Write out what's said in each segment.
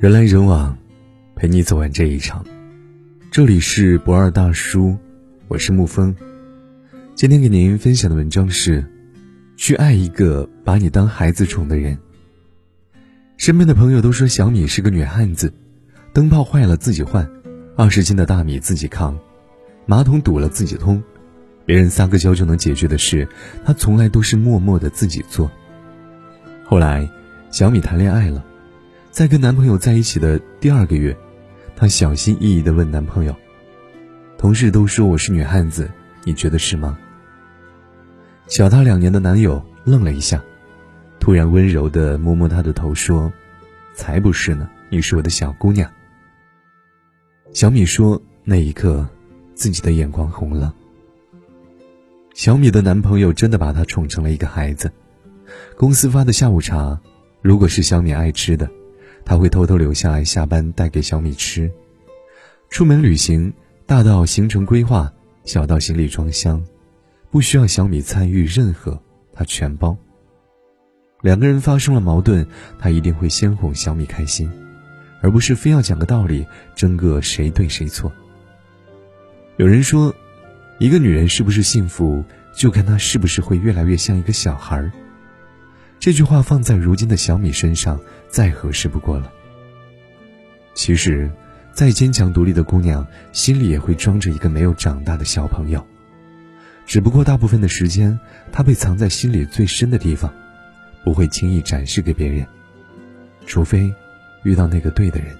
人来人往，陪你走完这一场。这里是不二大叔，我是沐风。今天给您分享的文章是：去爱一个把你当孩子宠的人。身边的朋友都说小米是个女汉子，灯泡坏了自己换，二十斤的大米自己扛，马桶堵了自己通，别人撒个娇就能解决的事，她从来都是默默的自己做。后来，小米谈恋爱了。在跟男朋友在一起的第二个月，她小心翼翼地问男朋友：“同事都说我是女汉子，你觉得是吗？”小她两年的男友愣了一下，突然温柔地摸摸她的头说：“才不是呢，你是我的小姑娘。”小米说：“那一刻，自己的眼眶红了。”小米的男朋友真的把她宠成了一个孩子。公司发的下午茶，如果是小米爱吃的。他会偷偷留下来，下班带给小米吃。出门旅行，大到行程规划，小到行李装箱，不需要小米参与任何，他全包。两个人发生了矛盾，他一定会先哄小米开心，而不是非要讲个道理，争个谁对谁错。有人说，一个女人是不是幸福，就看她是不是会越来越像一个小孩儿。这句话放在如今的小米身上，再合适不过了。其实，再坚强独立的姑娘，心里也会装着一个没有长大的小朋友，只不过大部分的时间，她被藏在心里最深的地方，不会轻易展示给别人，除非遇到那个对的人。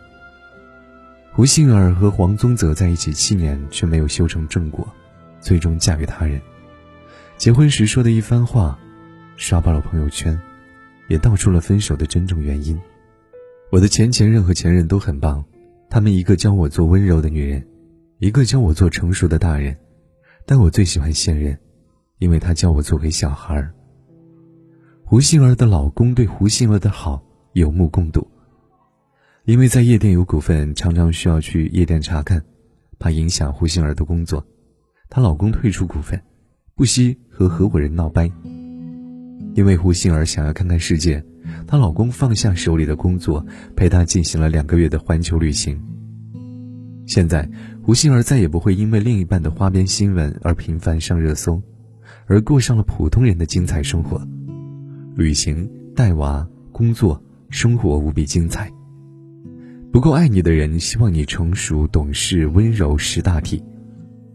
胡杏儿和黄宗泽在一起七年，却没有修成正果，最终嫁给他人。结婚时说的一番话，刷爆了朋友圈。也道出了分手的真正原因。我的前前任和前任都很棒，他们一个教我做温柔的女人，一个教我做成熟的大人，但我最喜欢现任，因为他教我做回小孩儿。胡杏儿的老公对胡杏儿的好有目共睹，因为在夜店有股份，常常需要去夜店查看，怕影响胡杏儿的工作，她老公退出股份，不惜和合伙人闹掰。因为胡杏儿想要看看世界，她老公放下手里的工作，陪她进行了两个月的环球旅行。现在，胡杏儿再也不会因为另一半的花边新闻而频繁上热搜，而过上了普通人的精彩生活。旅行、带娃、工作，生活无比精彩。不够爱你的人，希望你成熟、懂事、温柔、识大体，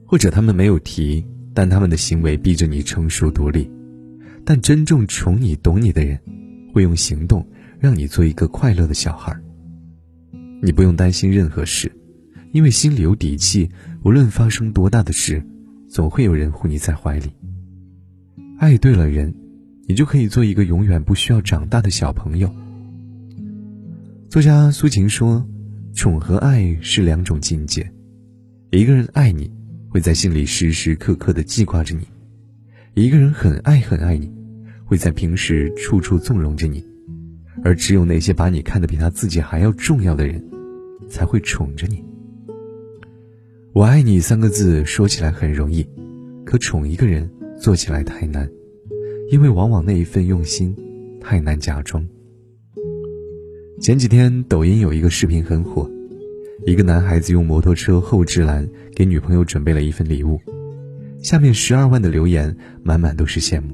或者他们没有提，但他们的行为逼着你成熟独立。但真正宠你、懂你的人，会用行动让你做一个快乐的小孩。你不用担心任何事，因为心里有底气。无论发生多大的事，总会有人护你在怀里。爱对了人，你就可以做一个永远不需要长大的小朋友。作家苏秦说：“宠和爱是两种境界。一个人爱你，会在心里时时刻刻的记挂着你。”一个人很爱很爱你，会在平时处处纵容着你，而只有那些把你看得比他自己还要重要的人，才会宠着你。我爱你三个字说起来很容易，可宠一个人做起来太难，因为往往那一份用心太难假装。前几天抖音有一个视频很火，一个男孩子用摩托车后置栏给女朋友准备了一份礼物。下面十二万的留言满满都是羡慕。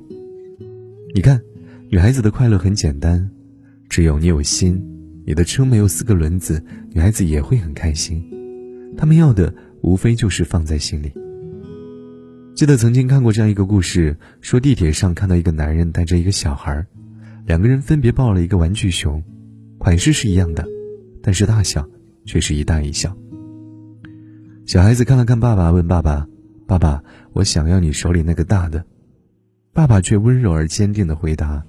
你看，女孩子的快乐很简单，只有你有心，你的车没有四个轮子，女孩子也会很开心。他们要的无非就是放在心里。记得曾经看过这样一个故事，说地铁上看到一个男人带着一个小孩，两个人分别抱了一个玩具熊，款式是一样的，但是大小却是一大一小。小孩子看了看爸爸，问爸爸。爸爸，我想要你手里那个大的。爸爸却温柔而坚定的回答：“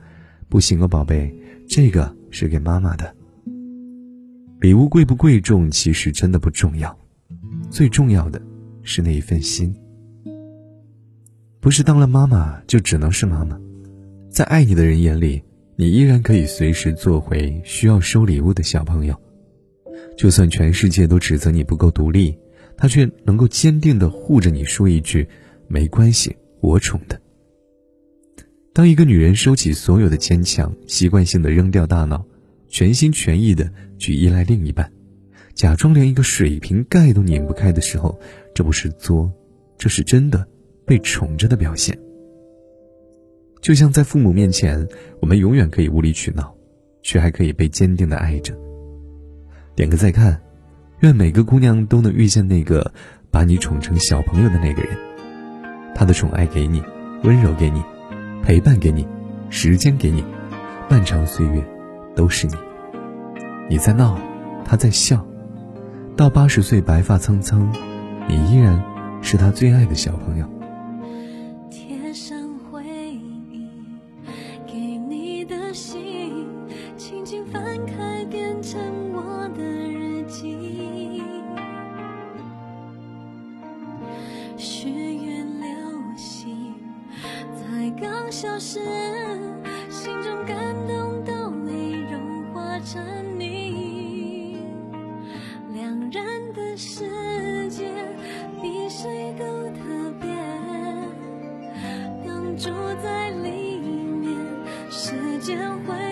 不行哦，宝贝，这个是给妈妈的。”礼物贵不贵重，其实真的不重要，最重要的是那一份心。不是当了妈妈就只能是妈妈，在爱你的人眼里，你依然可以随时做回需要收礼物的小朋友，就算全世界都指责你不够独立。他却能够坚定地护着你，说一句：“没关系，我宠的。”当一个女人收起所有的坚强，习惯性的扔掉大脑，全心全意的去依赖另一半，假装连一个水瓶盖都拧不开的时候，这不是作，这是真的被宠着的表现。就像在父母面前，我们永远可以无理取闹，却还可以被坚定的爱着。点个再看，愿每个姑娘都能遇见那个把你宠成小朋友的那个人，他的宠爱给你，温柔给你，陪伴给你，时间给你，漫长岁月都是你。你在闹，他在笑，到八十岁白发苍苍，你依然是他最爱的小朋友。刚消失心中感动都已融化成你。两人的世界比谁都特别能住在里面时间会